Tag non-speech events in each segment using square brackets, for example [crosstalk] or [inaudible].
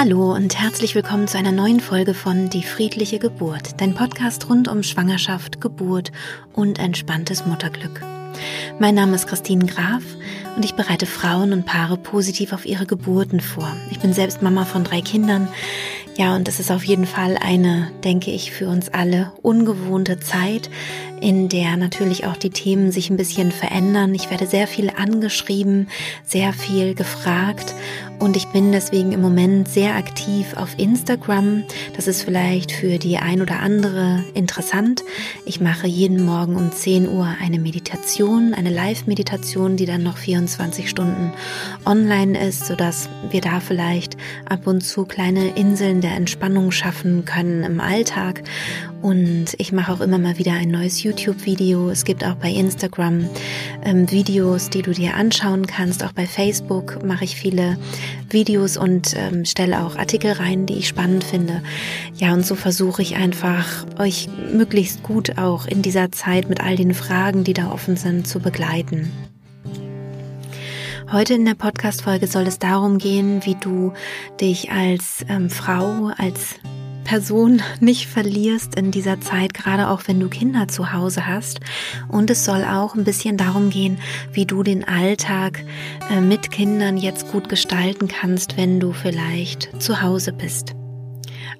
Hallo und herzlich willkommen zu einer neuen Folge von Die friedliche Geburt, dein Podcast rund um Schwangerschaft, Geburt und entspanntes Mutterglück. Mein Name ist Christine Graf und ich bereite Frauen und Paare positiv auf ihre Geburten vor. Ich bin selbst Mama von drei Kindern. Ja, und es ist auf jeden Fall eine, denke ich, für uns alle ungewohnte Zeit, in der natürlich auch die Themen sich ein bisschen verändern. Ich werde sehr viel angeschrieben, sehr viel gefragt und ich bin deswegen im Moment sehr aktiv auf Instagram. Das ist vielleicht für die ein oder andere interessant. Ich mache jeden Morgen um 10 Uhr eine Meditation, eine Live-Meditation, die dann noch 24 Stunden online ist, sodass wir da vielleicht ab und zu kleine Inseln der Entspannung schaffen können im Alltag. Und ich mache auch immer mal wieder ein neues YouTube-Video. Es gibt auch bei Instagram ähm, Videos, die du dir anschauen kannst. Auch bei Facebook mache ich viele Videos und ähm, stelle auch Artikel rein, die ich spannend finde. Ja, und so versuche ich einfach, euch möglichst gut auch in dieser Zeit mit all den Fragen, die da offen sind, zu begleiten. Heute in der Podcast-Folge soll es darum gehen, wie du dich als ähm, Frau, als Person nicht verlierst in dieser Zeit, gerade auch wenn du Kinder zu Hause hast. Und es soll auch ein bisschen darum gehen, wie du den Alltag äh, mit Kindern jetzt gut gestalten kannst, wenn du vielleicht zu Hause bist.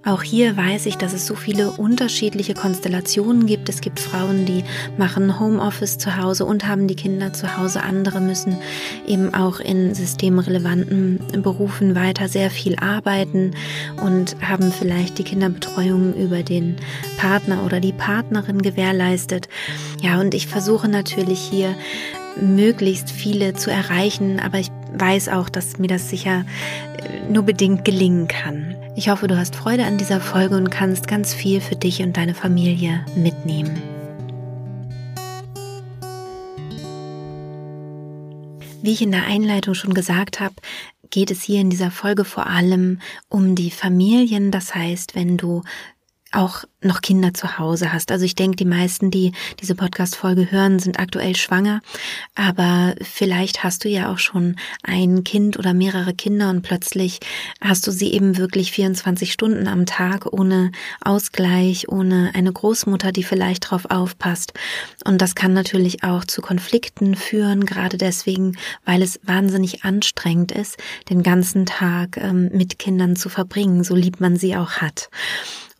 Auch hier weiß ich, dass es so viele unterschiedliche Konstellationen gibt. Es gibt Frauen, die machen Homeoffice zu Hause und haben die Kinder zu Hause. Andere müssen eben auch in systemrelevanten Berufen weiter sehr viel arbeiten und haben vielleicht die Kinderbetreuung über den Partner oder die Partnerin gewährleistet. Ja, und ich versuche natürlich hier möglichst viele zu erreichen, aber ich weiß auch, dass mir das sicher nur bedingt gelingen kann. Ich hoffe, du hast Freude an dieser Folge und kannst ganz viel für dich und deine Familie mitnehmen. Wie ich in der Einleitung schon gesagt habe, geht es hier in dieser Folge vor allem um die Familien. Das heißt, wenn du auch noch Kinder zu Hause hast. Also ich denke, die meisten, die diese Podcast-Folge hören, sind aktuell schwanger. Aber vielleicht hast du ja auch schon ein Kind oder mehrere Kinder und plötzlich hast du sie eben wirklich 24 Stunden am Tag ohne Ausgleich, ohne eine Großmutter, die vielleicht drauf aufpasst. Und das kann natürlich auch zu Konflikten führen, gerade deswegen, weil es wahnsinnig anstrengend ist, den ganzen Tag ähm, mit Kindern zu verbringen, so lieb man sie auch hat.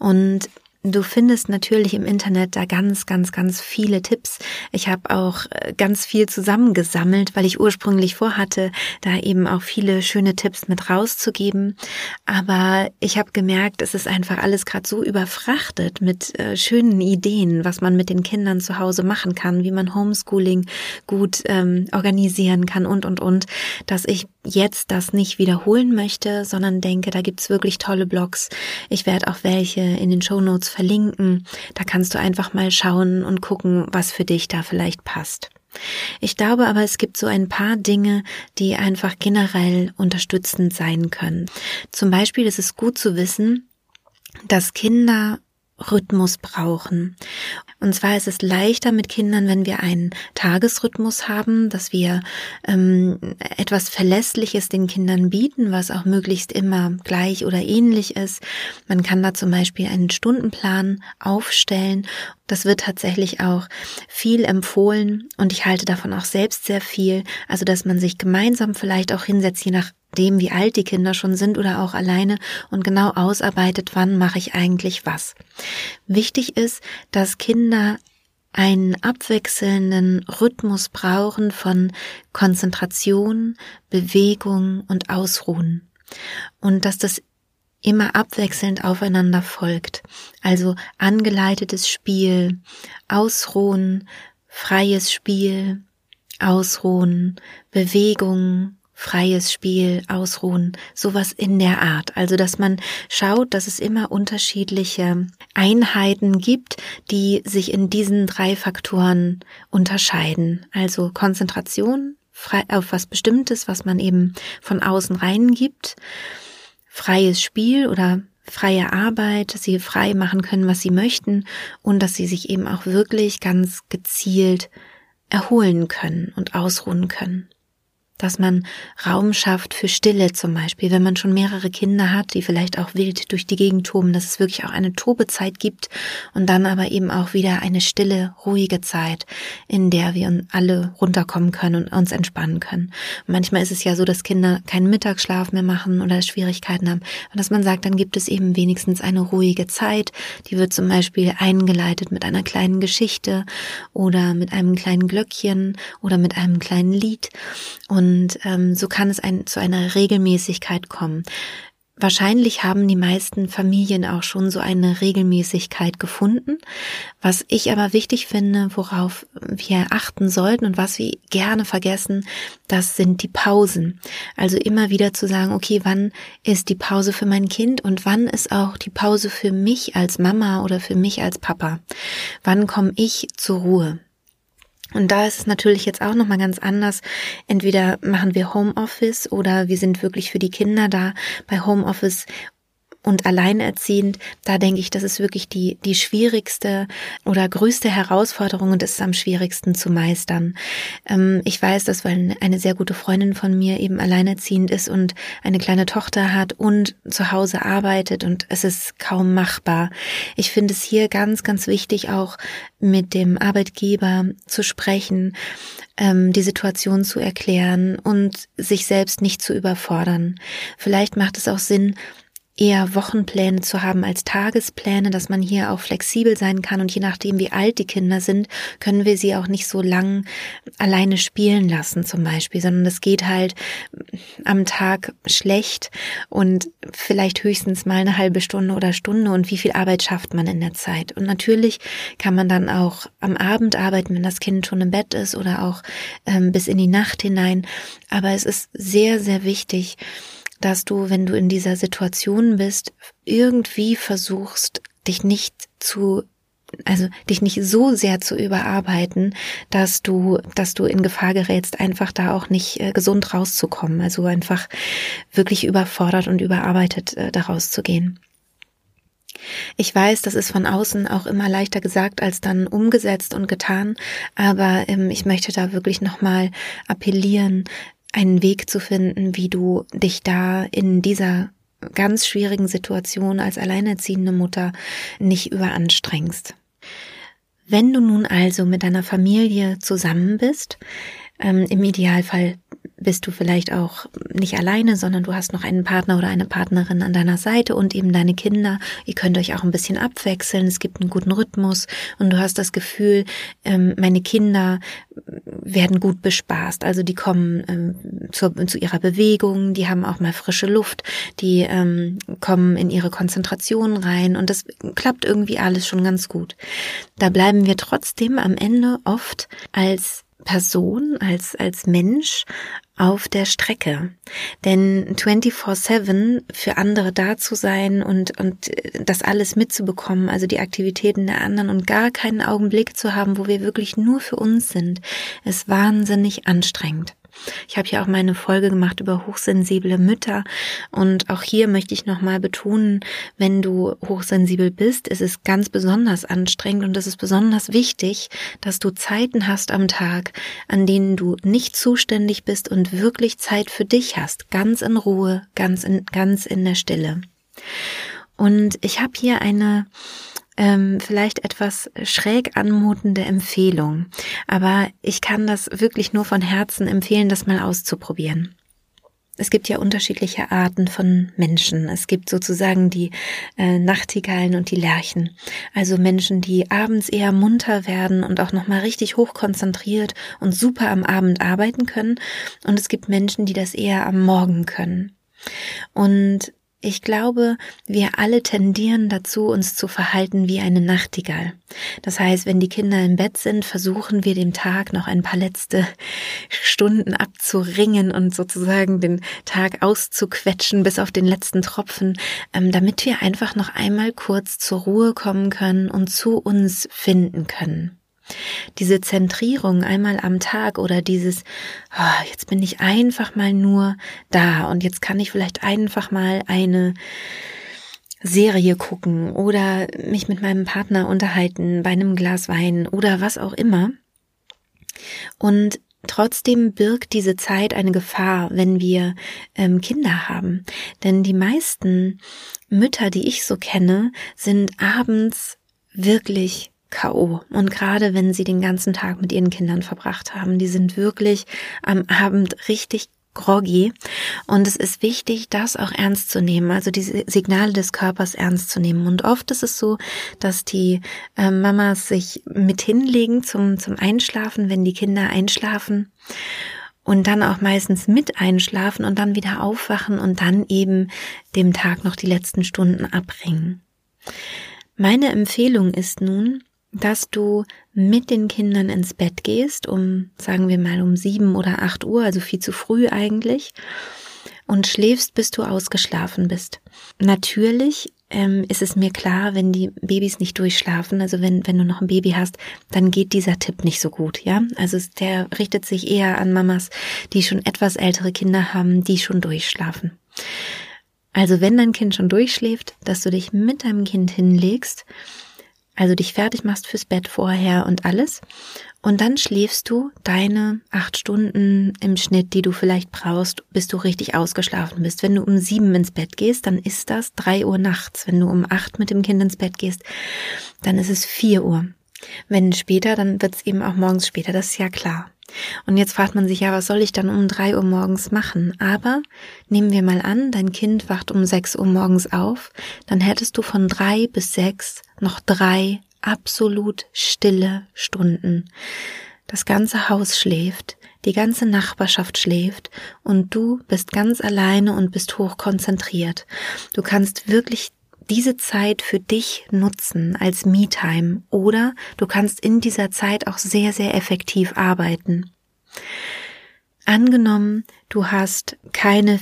Und Du findest natürlich im Internet da ganz, ganz, ganz viele Tipps. Ich habe auch äh, ganz viel zusammengesammelt, weil ich ursprünglich vorhatte, da eben auch viele schöne Tipps mit rauszugeben. Aber ich habe gemerkt, es ist einfach alles gerade so überfrachtet mit äh, schönen Ideen, was man mit den Kindern zu Hause machen kann, wie man Homeschooling gut ähm, organisieren kann und, und, und, dass ich jetzt das nicht wiederholen möchte, sondern denke, da gibt's wirklich tolle Blogs. Ich werde auch welche in den Show Notes verlinken. Da kannst du einfach mal schauen und gucken, was für dich da vielleicht passt. Ich glaube aber, es gibt so ein paar Dinge, die einfach generell unterstützend sein können. Zum Beispiel ist es gut zu wissen, dass Kinder Rhythmus brauchen. Und zwar ist es leichter mit Kindern, wenn wir einen Tagesrhythmus haben, dass wir ähm, etwas Verlässliches den Kindern bieten, was auch möglichst immer gleich oder ähnlich ist. Man kann da zum Beispiel einen Stundenplan aufstellen. Das wird tatsächlich auch viel empfohlen und ich halte davon auch selbst sehr viel. Also, dass man sich gemeinsam vielleicht auch hinsetzt, je nach dem, wie alt die Kinder schon sind oder auch alleine und genau ausarbeitet, wann mache ich eigentlich was. Wichtig ist, dass Kinder einen abwechselnden Rhythmus brauchen von Konzentration, Bewegung und Ausruhen. Und dass das immer abwechselnd aufeinander folgt. Also angeleitetes Spiel, Ausruhen, freies Spiel, Ausruhen, Bewegung, freies Spiel, Ausruhen, sowas in der Art. Also, dass man schaut, dass es immer unterschiedliche Einheiten gibt, die sich in diesen drei Faktoren unterscheiden. Also Konzentration frei, auf was Bestimmtes, was man eben von außen reingibt, freies Spiel oder freie Arbeit, dass sie frei machen können, was sie möchten und dass sie sich eben auch wirklich ganz gezielt erholen können und ausruhen können. Dass man Raum schafft für Stille zum Beispiel, wenn man schon mehrere Kinder hat, die vielleicht auch wild durch die Gegend toben, dass es wirklich auch eine Tobezeit gibt und dann aber eben auch wieder eine stille, ruhige Zeit, in der wir alle runterkommen können und uns entspannen können. Und manchmal ist es ja so, dass Kinder keinen Mittagsschlaf mehr machen oder Schwierigkeiten haben, und dass man sagt, dann gibt es eben wenigstens eine ruhige Zeit, die wird zum Beispiel eingeleitet mit einer kleinen Geschichte oder mit einem kleinen Glöckchen oder mit einem kleinen Lied. Und ähm, so kann es ein, zu einer Regelmäßigkeit kommen. Wahrscheinlich haben die meisten Familien auch schon so eine Regelmäßigkeit gefunden. Was ich aber wichtig finde, worauf wir achten sollten und was wir gerne vergessen, das sind die Pausen. Also immer wieder zu sagen, okay, wann ist die Pause für mein Kind und wann ist auch die Pause für mich als Mama oder für mich als Papa? Wann komme ich zur Ruhe? Und da ist es natürlich jetzt auch nochmal ganz anders. Entweder machen wir Homeoffice oder wir sind wirklich für die Kinder da. Bei Homeoffice und alleinerziehend, da denke ich, das ist wirklich die, die schwierigste oder größte Herausforderung und ist am schwierigsten zu meistern. Ähm, ich weiß das, weil eine sehr gute Freundin von mir eben alleinerziehend ist und eine kleine Tochter hat und zu Hause arbeitet und es ist kaum machbar. Ich finde es hier ganz, ganz wichtig, auch mit dem Arbeitgeber zu sprechen, ähm, die Situation zu erklären und sich selbst nicht zu überfordern. Vielleicht macht es auch Sinn, eher Wochenpläne zu haben als Tagespläne, dass man hier auch flexibel sein kann und je nachdem, wie alt die Kinder sind, können wir sie auch nicht so lang alleine spielen lassen zum Beispiel, sondern es geht halt am Tag schlecht und vielleicht höchstens mal eine halbe Stunde oder Stunde und wie viel Arbeit schafft man in der Zeit. Und natürlich kann man dann auch am Abend arbeiten, wenn das Kind schon im Bett ist oder auch ähm, bis in die Nacht hinein. Aber es ist sehr, sehr wichtig, dass du, wenn du in dieser Situation bist, irgendwie versuchst, dich nicht zu also dich nicht so sehr zu überarbeiten, dass du, dass du in Gefahr gerätst, einfach da auch nicht äh, gesund rauszukommen. Also einfach wirklich überfordert und überarbeitet äh, daraus zu gehen. Ich weiß, das ist von außen auch immer leichter gesagt als dann umgesetzt und getan, aber ähm, ich möchte da wirklich nochmal appellieren, einen Weg zu finden, wie du dich da in dieser ganz schwierigen Situation als alleinerziehende Mutter nicht überanstrengst. Wenn du nun also mit deiner Familie zusammen bist, ähm, im Idealfall bist du vielleicht auch nicht alleine, sondern du hast noch einen Partner oder eine Partnerin an deiner Seite und eben deine Kinder. Ihr könnt euch auch ein bisschen abwechseln. Es gibt einen guten Rhythmus und du hast das Gefühl, ähm, meine Kinder werden gut bespaßt. Also die kommen ähm, zu, zu ihrer Bewegung, die haben auch mal frische Luft, die ähm, kommen in ihre Konzentration rein und das klappt irgendwie alles schon ganz gut. Da bleiben wir trotzdem am Ende oft als Person, als, als Mensch auf der Strecke. Denn 24-7 für andere da zu sein und, und das alles mitzubekommen, also die Aktivitäten der anderen und gar keinen Augenblick zu haben, wo wir wirklich nur für uns sind, ist wahnsinnig anstrengend. Ich habe ja auch meine Folge gemacht über hochsensible Mütter und auch hier möchte ich nochmal betonen, wenn du hochsensibel bist, ist es ganz besonders anstrengend und es ist besonders wichtig, dass du Zeiten hast am Tag, an denen du nicht zuständig bist und wirklich Zeit für dich hast, ganz in Ruhe, ganz in, ganz in der Stille. Und ich habe hier eine ähm, vielleicht etwas schräg anmutende Empfehlung. Aber ich kann das wirklich nur von Herzen empfehlen, das mal auszuprobieren. Es gibt ja unterschiedliche Arten von Menschen. Es gibt sozusagen die äh, Nachtigallen und die Lerchen. Also Menschen, die abends eher munter werden und auch nochmal richtig hochkonzentriert und super am Abend arbeiten können. Und es gibt Menschen, die das eher am Morgen können. Und ich glaube, wir alle tendieren dazu, uns zu verhalten wie eine Nachtigall. Das heißt, wenn die Kinder im Bett sind, versuchen wir dem Tag noch ein paar letzte Stunden abzuringen und sozusagen den Tag auszuquetschen bis auf den letzten Tropfen, ähm, damit wir einfach noch einmal kurz zur Ruhe kommen können und zu uns finden können. Diese Zentrierung einmal am Tag oder dieses, oh, jetzt bin ich einfach mal nur da und jetzt kann ich vielleicht einfach mal eine Serie gucken oder mich mit meinem Partner unterhalten bei einem Glas Wein oder was auch immer. Und Trotzdem birgt diese Zeit eine Gefahr, wenn wir ähm, Kinder haben. Denn die meisten Mütter, die ich so kenne, sind abends wirklich K.O. Und gerade wenn sie den ganzen Tag mit ihren Kindern verbracht haben, die sind wirklich am Abend richtig groggy. Und es ist wichtig, das auch ernst zu nehmen, also diese Signale des Körpers ernst zu nehmen. Und oft ist es so, dass die äh, Mamas sich mit hinlegen zum, zum Einschlafen, wenn die Kinder einschlafen. Und dann auch meistens mit einschlafen und dann wieder aufwachen und dann eben dem Tag noch die letzten Stunden abbringen. Meine Empfehlung ist nun, dass du mit den Kindern ins Bett gehst, um, sagen wir mal, um sieben oder acht Uhr, also viel zu früh eigentlich, und schläfst, bis du ausgeschlafen bist. Natürlich ähm, ist es mir klar, wenn die Babys nicht durchschlafen, also wenn, wenn du noch ein Baby hast, dann geht dieser Tipp nicht so gut, ja. Also der richtet sich eher an Mamas, die schon etwas ältere Kinder haben, die schon durchschlafen. Also wenn dein Kind schon durchschläft, dass du dich mit deinem Kind hinlegst also dich fertig machst fürs Bett vorher und alles. Und dann schläfst du deine acht Stunden im Schnitt, die du vielleicht brauchst, bis du richtig ausgeschlafen bist. Wenn du um sieben ins Bett gehst, dann ist das drei Uhr nachts. Wenn du um acht mit dem Kind ins Bett gehst, dann ist es vier Uhr. Wenn später, dann wird es eben auch morgens später, das ist ja klar. Und jetzt fragt man sich ja, was soll ich dann um drei Uhr morgens machen? Aber nehmen wir mal an, dein Kind wacht um sechs Uhr morgens auf, dann hättest du von drei bis sechs noch drei absolut stille Stunden. Das ganze Haus schläft, die ganze Nachbarschaft schläft und du bist ganz alleine und bist hoch konzentriert. Du kannst wirklich diese Zeit für dich nutzen als Me-Time oder du kannst in dieser Zeit auch sehr, sehr effektiv arbeiten. Angenommen, du hast keine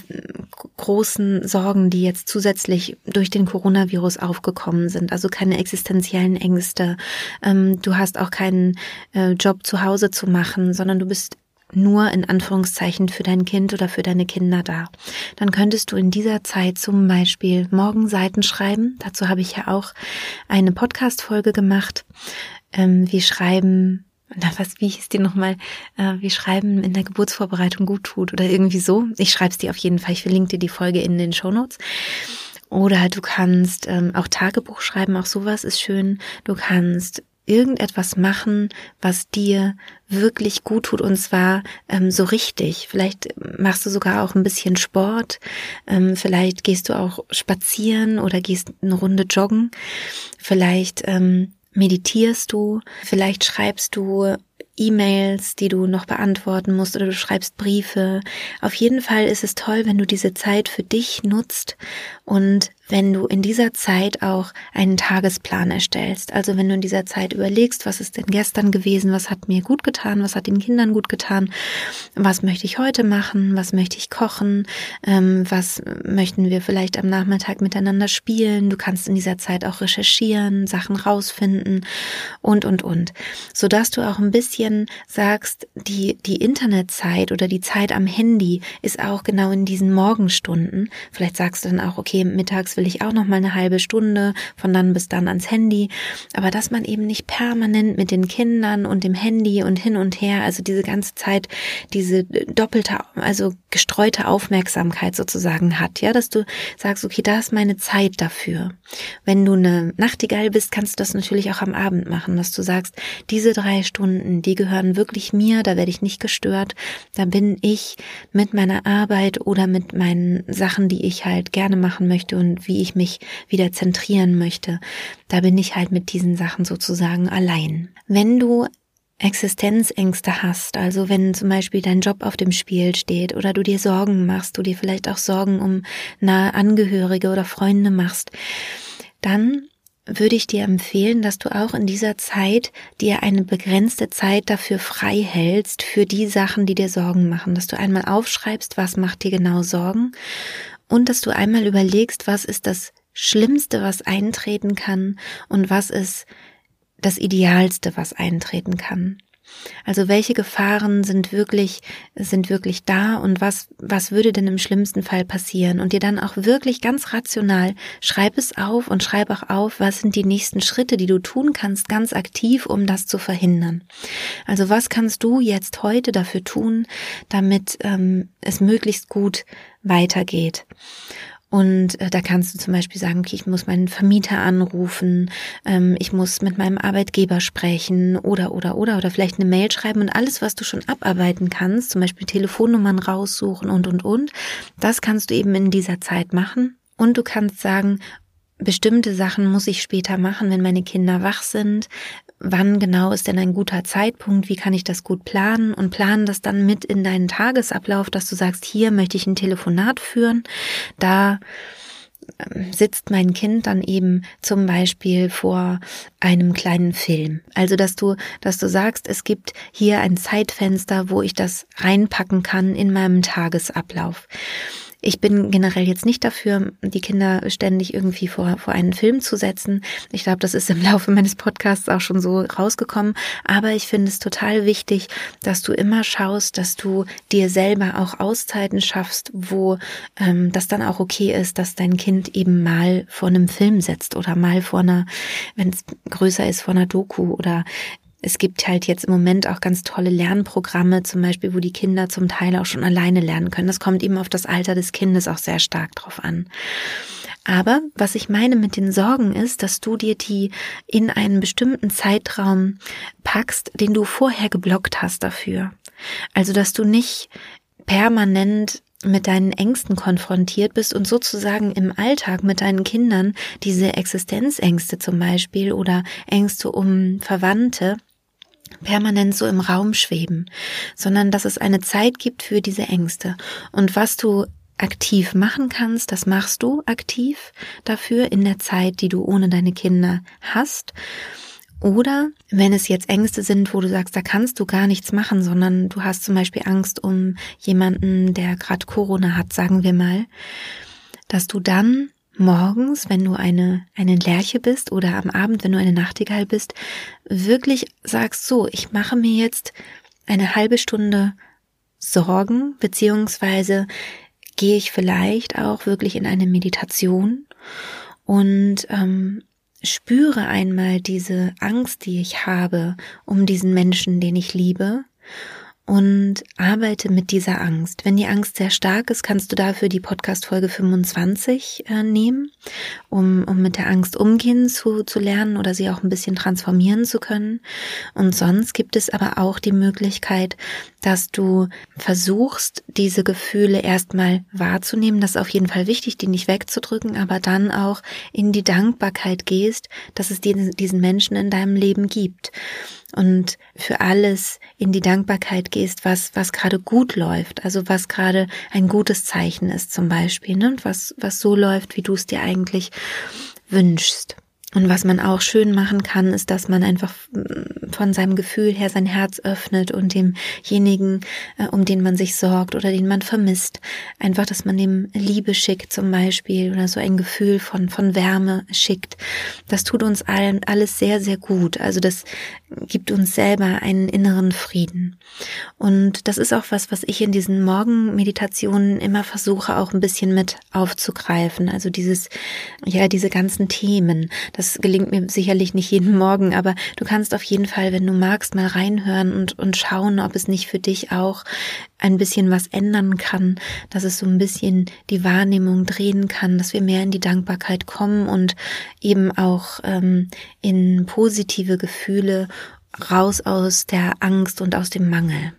großen Sorgen, die jetzt zusätzlich durch den Coronavirus aufgekommen sind, also keine existenziellen Ängste. Ähm, du hast auch keinen äh, Job zu Hause zu machen, sondern du bist nur in Anführungszeichen für dein Kind oder für deine Kinder da. Dann könntest du in dieser Zeit zum Beispiel Morgenseiten schreiben. Dazu habe ich ja auch eine Podcast-Folge gemacht. Ähm, wir schreiben na, was, wie hieß die nochmal, äh, wie schreiben in der Geburtsvorbereitung gut tut oder irgendwie so. Ich schreibe es dir auf jeden Fall. Ich verlinke dir die Folge in den Show Notes. Oder du kannst ähm, auch Tagebuch schreiben, auch sowas ist schön. Du kannst irgendetwas machen, was dir wirklich gut tut und zwar ähm, so richtig. Vielleicht machst du sogar auch ein bisschen Sport, ähm, vielleicht gehst du auch spazieren oder gehst eine Runde joggen, vielleicht ähm, meditierst du, vielleicht schreibst du E-Mails, die du noch beantworten musst oder du schreibst Briefe. Auf jeden Fall ist es toll, wenn du diese Zeit für dich nutzt und wenn du in dieser Zeit auch einen Tagesplan erstellst. Also wenn du in dieser Zeit überlegst, was ist denn gestern gewesen, was hat mir gut getan, was hat den Kindern gut getan, was möchte ich heute machen, was möchte ich kochen, ähm, was möchten wir vielleicht am Nachmittag miteinander spielen. Du kannst in dieser Zeit auch recherchieren, Sachen rausfinden und, und, und. Sodass du auch ein bisschen sagst, die, die Internetzeit oder die Zeit am Handy ist auch genau in diesen Morgenstunden. Vielleicht sagst du dann auch, okay, mittags will ich auch noch mal eine halbe Stunde von dann bis dann ans Handy, aber dass man eben nicht permanent mit den Kindern und dem Handy und hin und her, also diese ganze Zeit diese doppelte, also gestreute Aufmerksamkeit sozusagen hat, ja, dass du sagst, okay, da ist meine Zeit dafür. Wenn du eine Nachtigall bist, kannst du das natürlich auch am Abend machen, dass du sagst, diese drei Stunden, die gehören wirklich mir, da werde ich nicht gestört, da bin ich mit meiner Arbeit oder mit meinen Sachen, die ich halt gerne machen möchte und wie ich mich wieder zentrieren möchte. Da bin ich halt mit diesen Sachen sozusagen allein. Wenn du Existenzängste hast, also wenn zum Beispiel dein Job auf dem Spiel steht oder du dir Sorgen machst, du dir vielleicht auch Sorgen um nahe Angehörige oder Freunde machst, dann würde ich dir empfehlen, dass du auch in dieser Zeit dir eine begrenzte Zeit dafür frei hältst, für die Sachen, die dir Sorgen machen, dass du einmal aufschreibst, was macht dir genau Sorgen und dass du einmal überlegst, was ist das Schlimmste, was eintreten kann und was ist das Idealste, was eintreten kann. Also welche Gefahren sind wirklich, sind wirklich da und was, was würde denn im schlimmsten Fall passieren? Und dir dann auch wirklich ganz rational, schreib es auf und schreib auch auf, was sind die nächsten Schritte, die du tun kannst, ganz aktiv, um das zu verhindern. Also was kannst du jetzt heute dafür tun, damit ähm, es möglichst gut weitergeht? Und äh, da kannst du zum Beispiel sagen, okay, ich muss meinen Vermieter anrufen, ähm, ich muss mit meinem Arbeitgeber sprechen oder, oder, oder, oder vielleicht eine Mail schreiben und alles, was du schon abarbeiten kannst, zum Beispiel Telefonnummern raussuchen und, und, und, das kannst du eben in dieser Zeit machen. Und du kannst sagen, bestimmte Sachen muss ich später machen, wenn meine Kinder wach sind, wann genau ist denn ein guter Zeitpunkt, wie kann ich das gut planen und planen das dann mit in deinen Tagesablauf, dass du sagst, hier möchte ich ein Telefonat führen, da ähm, sitzt mein Kind dann eben zum Beispiel vor einem kleinen Film. Also, dass du, dass du sagst, es gibt hier ein Zeitfenster, wo ich das reinpacken kann in meinem Tagesablauf. Ich bin generell jetzt nicht dafür, die Kinder ständig irgendwie vor, vor einen Film zu setzen. Ich glaube, das ist im [laughs] Laufe meines Podcasts auch schon so rausgekommen. Aber ich finde es total wichtig, dass du immer schaust, dass du dir selber auch Auszeiten schaffst, wo ähm, das dann auch okay ist, dass dein Kind eben mal vor einem Film setzt oder mal vor einer, wenn es größer ist, vor einer Doku oder es gibt halt jetzt im Moment auch ganz tolle Lernprogramme, zum Beispiel, wo die Kinder zum Teil auch schon alleine lernen können. Das kommt eben auf das Alter des Kindes auch sehr stark drauf an. Aber was ich meine mit den Sorgen ist, dass du dir die in einen bestimmten Zeitraum packst, den du vorher geblockt hast dafür. Also, dass du nicht permanent mit deinen Ängsten konfrontiert bist und sozusagen im Alltag mit deinen Kindern diese Existenzängste zum Beispiel oder Ängste um Verwandte permanent so im Raum schweben, sondern dass es eine Zeit gibt für diese Ängste. Und was du aktiv machen kannst, das machst du aktiv dafür in der Zeit, die du ohne deine Kinder hast. Oder wenn es jetzt Ängste sind, wo du sagst, da kannst du gar nichts machen, sondern du hast zum Beispiel Angst um jemanden, der gerade Corona hat, sagen wir mal, dass du dann morgens, wenn du eine, eine Lerche bist oder am Abend, wenn du eine Nachtigall bist, wirklich sagst so, ich mache mir jetzt eine halbe Stunde Sorgen, beziehungsweise gehe ich vielleicht auch wirklich in eine Meditation und ähm, spüre einmal diese Angst, die ich habe um diesen Menschen, den ich liebe und arbeite mit dieser Angst. Wenn die Angst sehr stark ist, kannst du dafür die Podcast-Folge 25 äh, nehmen, um, um mit der Angst umgehen zu, zu lernen oder sie auch ein bisschen transformieren zu können. Und sonst gibt es aber auch die Möglichkeit, dass du versuchst, diese Gefühle erstmal wahrzunehmen. Das ist auf jeden Fall wichtig, die nicht wegzudrücken, aber dann auch in die Dankbarkeit gehst, dass es diesen, diesen Menschen in deinem Leben gibt und für alles in die Dankbarkeit gehst, was, was gerade gut läuft, also was gerade ein gutes Zeichen ist zum Beispiel, ne? und was, was so läuft, wie du es dir eigentlich wünschst. Und was man auch schön machen kann, ist, dass man einfach mm, von seinem Gefühl her sein Herz öffnet und demjenigen, äh, um den man sich sorgt oder den man vermisst, einfach, dass man dem Liebe schickt zum Beispiel oder so ein Gefühl von, von Wärme schickt. Das tut uns allen alles sehr, sehr gut. Also das gibt uns selber einen inneren Frieden. Und das ist auch was, was ich in diesen Morgenmeditationen immer versuche, auch ein bisschen mit aufzugreifen. Also dieses, ja, diese ganzen Themen das gelingt mir sicherlich nicht jeden Morgen, aber du kannst auf jeden Fall, wenn du magst, mal reinhören und, und schauen, ob es nicht für dich auch ein bisschen was ändern kann, dass es so ein bisschen die Wahrnehmung drehen kann, dass wir mehr in die Dankbarkeit kommen und eben auch ähm, in positive Gefühle raus aus der Angst und aus dem Mangel.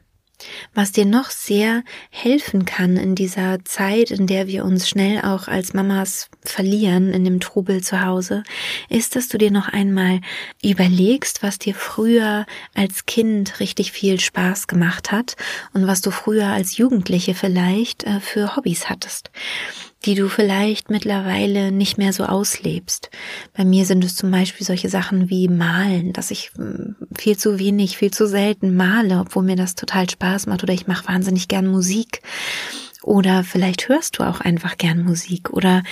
Was dir noch sehr helfen kann in dieser Zeit, in der wir uns schnell auch als Mamas verlieren in dem Trubel zu Hause, ist, dass du dir noch einmal überlegst, was dir früher als Kind richtig viel Spaß gemacht hat und was du früher als Jugendliche vielleicht äh, für Hobbys hattest die du vielleicht mittlerweile nicht mehr so auslebst. Bei mir sind es zum Beispiel solche Sachen wie Malen, dass ich hm, viel zu wenig, viel zu selten male, obwohl mir das total Spaß macht oder ich mache wahnsinnig gern Musik. Oder vielleicht hörst du auch einfach gern Musik oder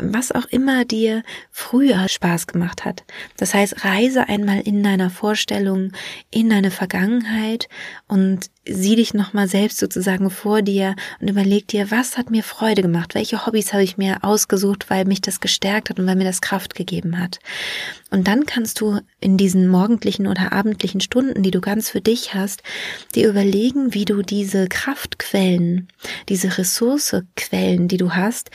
was auch immer dir früher Spaß gemacht hat. Das heißt, reise einmal in deiner Vorstellung in deine Vergangenheit und sieh dich nochmal selbst sozusagen vor dir und überleg dir, was hat mir Freude gemacht? Welche Hobbys habe ich mir ausgesucht, weil mich das gestärkt hat und weil mir das Kraft gegeben hat? Und dann kannst du in diesen morgendlichen oder abendlichen Stunden, die du ganz für dich hast, dir überlegen, wie du diese Kraftquellen, diese Ressourcequellen, die du hast,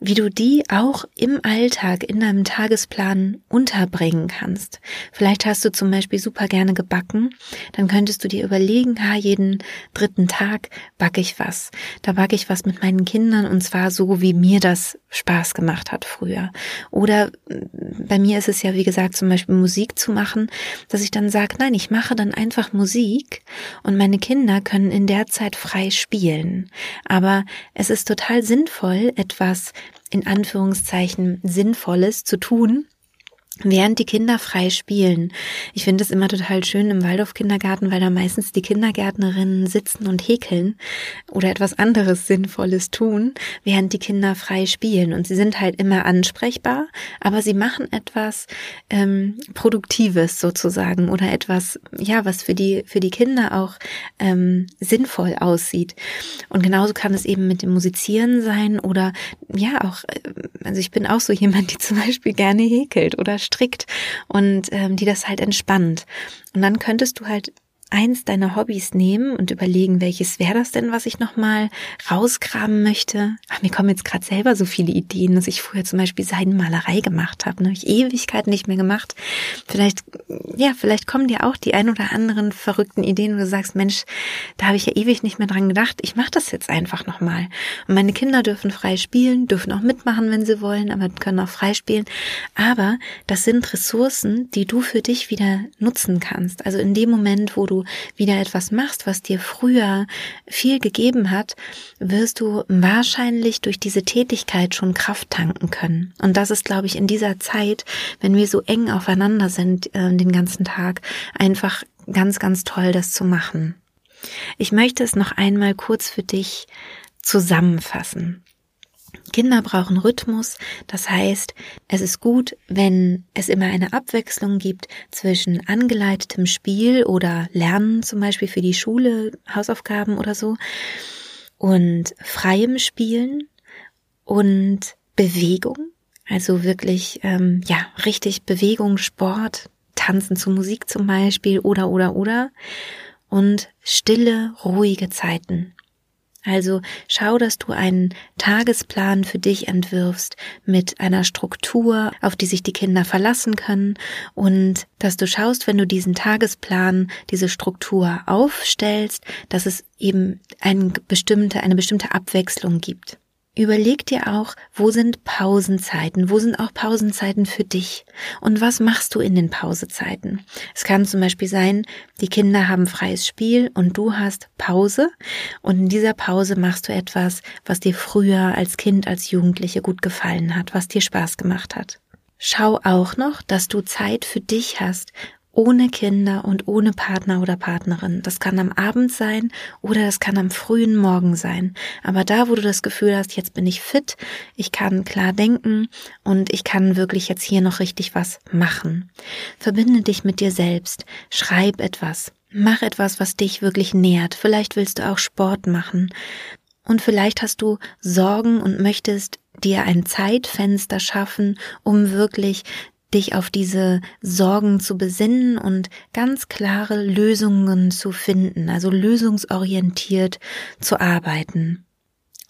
wie du die auch im Alltag, in deinem Tagesplan unterbringen kannst. Vielleicht hast du zum Beispiel super gerne gebacken, dann könntest du dir überlegen, ha, jeden dritten Tag backe ich was. Da backe ich was mit meinen Kindern und zwar so, wie mir das Spaß gemacht hat früher. Oder mm, bei mir ist es ja, wie gesagt, zum Beispiel Musik zu machen, dass ich dann sage, nein, ich mache dann einfach Musik und meine Kinder können in der Zeit frei spielen. Aber es ist total sinnvoll, etwas in Anführungszeichen Sinnvolles zu tun, während die Kinder frei spielen. Ich finde es immer total schön im Waldorf-Kindergarten, weil da meistens die Kindergärtnerinnen sitzen und häkeln oder etwas anderes Sinnvolles tun, während die Kinder frei spielen. Und sie sind halt immer ansprechbar, aber sie machen etwas ähm, Produktives sozusagen oder etwas, ja, was für die, für die Kinder auch ähm, sinnvoll aussieht. Und genauso kann es eben mit dem Musizieren sein oder ja auch, äh, also ich bin auch so jemand, die zum Beispiel gerne häkelt oder strickt und ähm, die das halt entspannt. Und dann könntest du halt eins deiner Hobbys nehmen und überlegen, welches wäre das denn, was ich nochmal rausgraben möchte. Ach, mir kommen jetzt gerade selber so viele Ideen, dass ich früher zum Beispiel Seidenmalerei gemacht habe. Ne? Habe ich Ewigkeiten nicht mehr gemacht. Vielleicht, ja, vielleicht kommen dir auch die ein oder anderen verrückten Ideen, wo du sagst, Mensch, da habe ich ja ewig nicht mehr dran gedacht. Ich mache das jetzt einfach nochmal. Und meine Kinder dürfen frei spielen, dürfen auch mitmachen, wenn sie wollen, aber können auch frei spielen. Aber das sind Ressourcen, die du für dich wieder nutzen kannst. Also in dem Moment, wo du wieder etwas machst, was dir früher viel gegeben hat, wirst du wahrscheinlich durch diese Tätigkeit schon Kraft tanken können. Und das ist, glaube ich, in dieser Zeit, wenn wir so eng aufeinander sind äh, den ganzen Tag, einfach ganz, ganz toll, das zu machen. Ich möchte es noch einmal kurz für dich zusammenfassen. Kinder brauchen Rhythmus, das heißt, es ist gut, wenn es immer eine Abwechslung gibt zwischen angeleitetem Spiel oder Lernen, zum Beispiel für die Schule, Hausaufgaben oder so, und freiem Spielen und Bewegung, also wirklich, ähm, ja, richtig Bewegung, Sport, Tanzen zu Musik zum Beispiel oder, oder, oder, und stille, ruhige Zeiten. Also schau, dass du einen Tagesplan für dich entwirfst mit einer Struktur, auf die sich die Kinder verlassen können und dass du schaust, wenn du diesen Tagesplan, diese Struktur aufstellst, dass es eben eine bestimmte, eine bestimmte Abwechslung gibt. Überleg dir auch, wo sind Pausenzeiten, wo sind auch Pausenzeiten für dich und was machst du in den Pausezeiten. Es kann zum Beispiel sein, die Kinder haben freies Spiel und du hast Pause und in dieser Pause machst du etwas, was dir früher als Kind, als Jugendliche gut gefallen hat, was dir Spaß gemacht hat. Schau auch noch, dass du Zeit für dich hast, ohne Kinder und ohne Partner oder Partnerin. Das kann am Abend sein oder das kann am frühen Morgen sein. Aber da, wo du das Gefühl hast, jetzt bin ich fit, ich kann klar denken und ich kann wirklich jetzt hier noch richtig was machen. Verbinde dich mit dir selbst. Schreib etwas. Mach etwas, was dich wirklich nährt. Vielleicht willst du auch Sport machen. Und vielleicht hast du Sorgen und möchtest dir ein Zeitfenster schaffen, um wirklich dich auf diese Sorgen zu besinnen und ganz klare Lösungen zu finden, also lösungsorientiert zu arbeiten.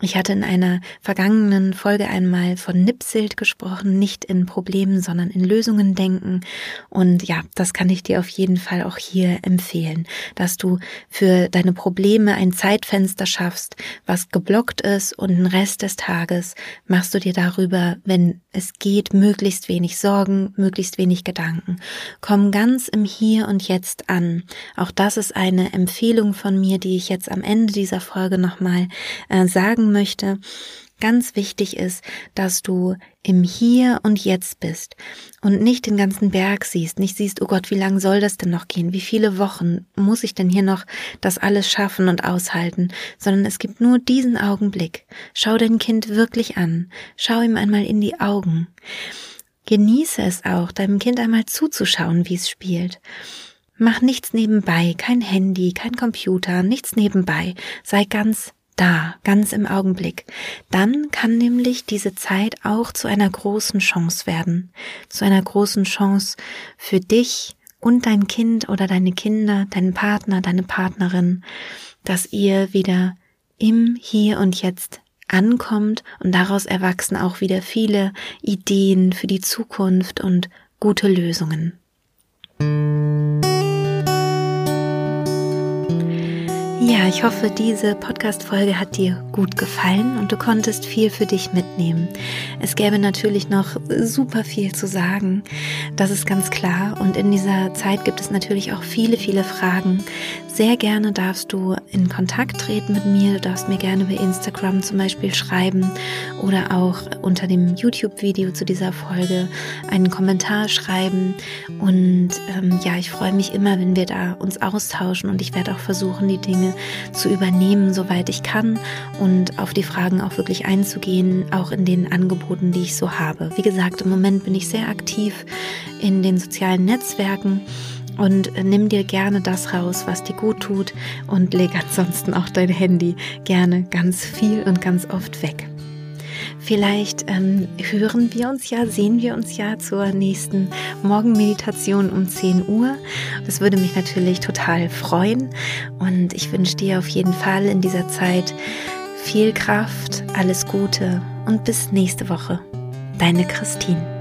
Ich hatte in einer vergangenen Folge einmal von Nipsild gesprochen, nicht in Problemen, sondern in Lösungen denken. Und ja, das kann ich dir auf jeden Fall auch hier empfehlen, dass du für deine Probleme ein Zeitfenster schaffst, was geblockt ist und den Rest des Tages machst du dir darüber, wenn es geht, möglichst wenig Sorgen, möglichst wenig Gedanken. Komm ganz im Hier und Jetzt an. Auch das ist eine Empfehlung von mir, die ich jetzt am Ende dieser Folge nochmal äh, sagen möchte, ganz wichtig ist, dass du im Hier und Jetzt bist und nicht den ganzen Berg siehst, nicht siehst, oh Gott, wie lang soll das denn noch gehen? Wie viele Wochen muss ich denn hier noch das alles schaffen und aushalten? Sondern es gibt nur diesen Augenblick. Schau dein Kind wirklich an. Schau ihm einmal in die Augen. Genieße es auch, deinem Kind einmal zuzuschauen, wie es spielt. Mach nichts nebenbei, kein Handy, kein Computer, nichts nebenbei. Sei ganz da, ganz im Augenblick. Dann kann nämlich diese Zeit auch zu einer großen Chance werden. Zu einer großen Chance für dich und dein Kind oder deine Kinder, deinen Partner, deine Partnerin, dass ihr wieder im Hier und Jetzt ankommt und daraus erwachsen auch wieder viele Ideen für die Zukunft und gute Lösungen. Ja, ich hoffe, diese Podcast-Folge hat dir gut gefallen und du konntest viel für dich mitnehmen. Es gäbe natürlich noch super viel zu sagen. Das ist ganz klar. Und in dieser Zeit gibt es natürlich auch viele, viele Fragen. Sehr gerne darfst du in Kontakt treten mit mir. Du darfst mir gerne bei Instagram zum Beispiel schreiben oder auch unter dem YouTube-Video zu dieser Folge einen Kommentar schreiben. Und ähm, ja, ich freue mich immer, wenn wir da uns austauschen und ich werde auch versuchen, die Dinge zu übernehmen, soweit ich kann und auf die Fragen auch wirklich einzugehen, auch in den Angeboten, die ich so habe. Wie gesagt, im Moment bin ich sehr aktiv in den sozialen Netzwerken und nimm dir gerne das raus, was dir gut tut und leg ansonsten auch dein Handy gerne ganz viel und ganz oft weg. Vielleicht ähm, hören wir uns ja, sehen wir uns ja zur nächsten Morgenmeditation um 10 Uhr. Das würde mich natürlich total freuen und ich wünsche dir auf jeden Fall in dieser Zeit viel Kraft, alles Gute und bis nächste Woche. Deine Christine.